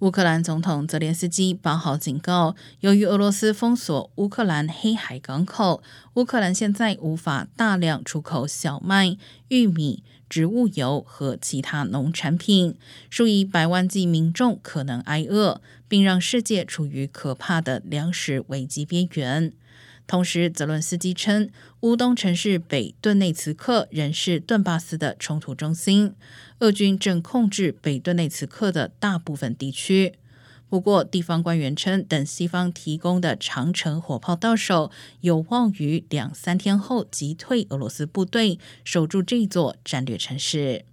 乌克兰总统泽连斯基八号警告，由于俄罗斯封锁乌克兰黑海港口，乌克兰现在无法大量出口小麦、玉米、植物油和其他农产品，数以百万计民众可能挨饿，并让世界处于可怕的粮食危机边缘。同时，泽伦斯基称，乌东城市北顿内茨克仍是顿巴斯的冲突中心，俄军正控制北顿内茨克的大部分地区。不过，地方官员称，等西方提供的长城火炮到手，有望于两三天后击退俄罗斯部队，守住这座战略城市。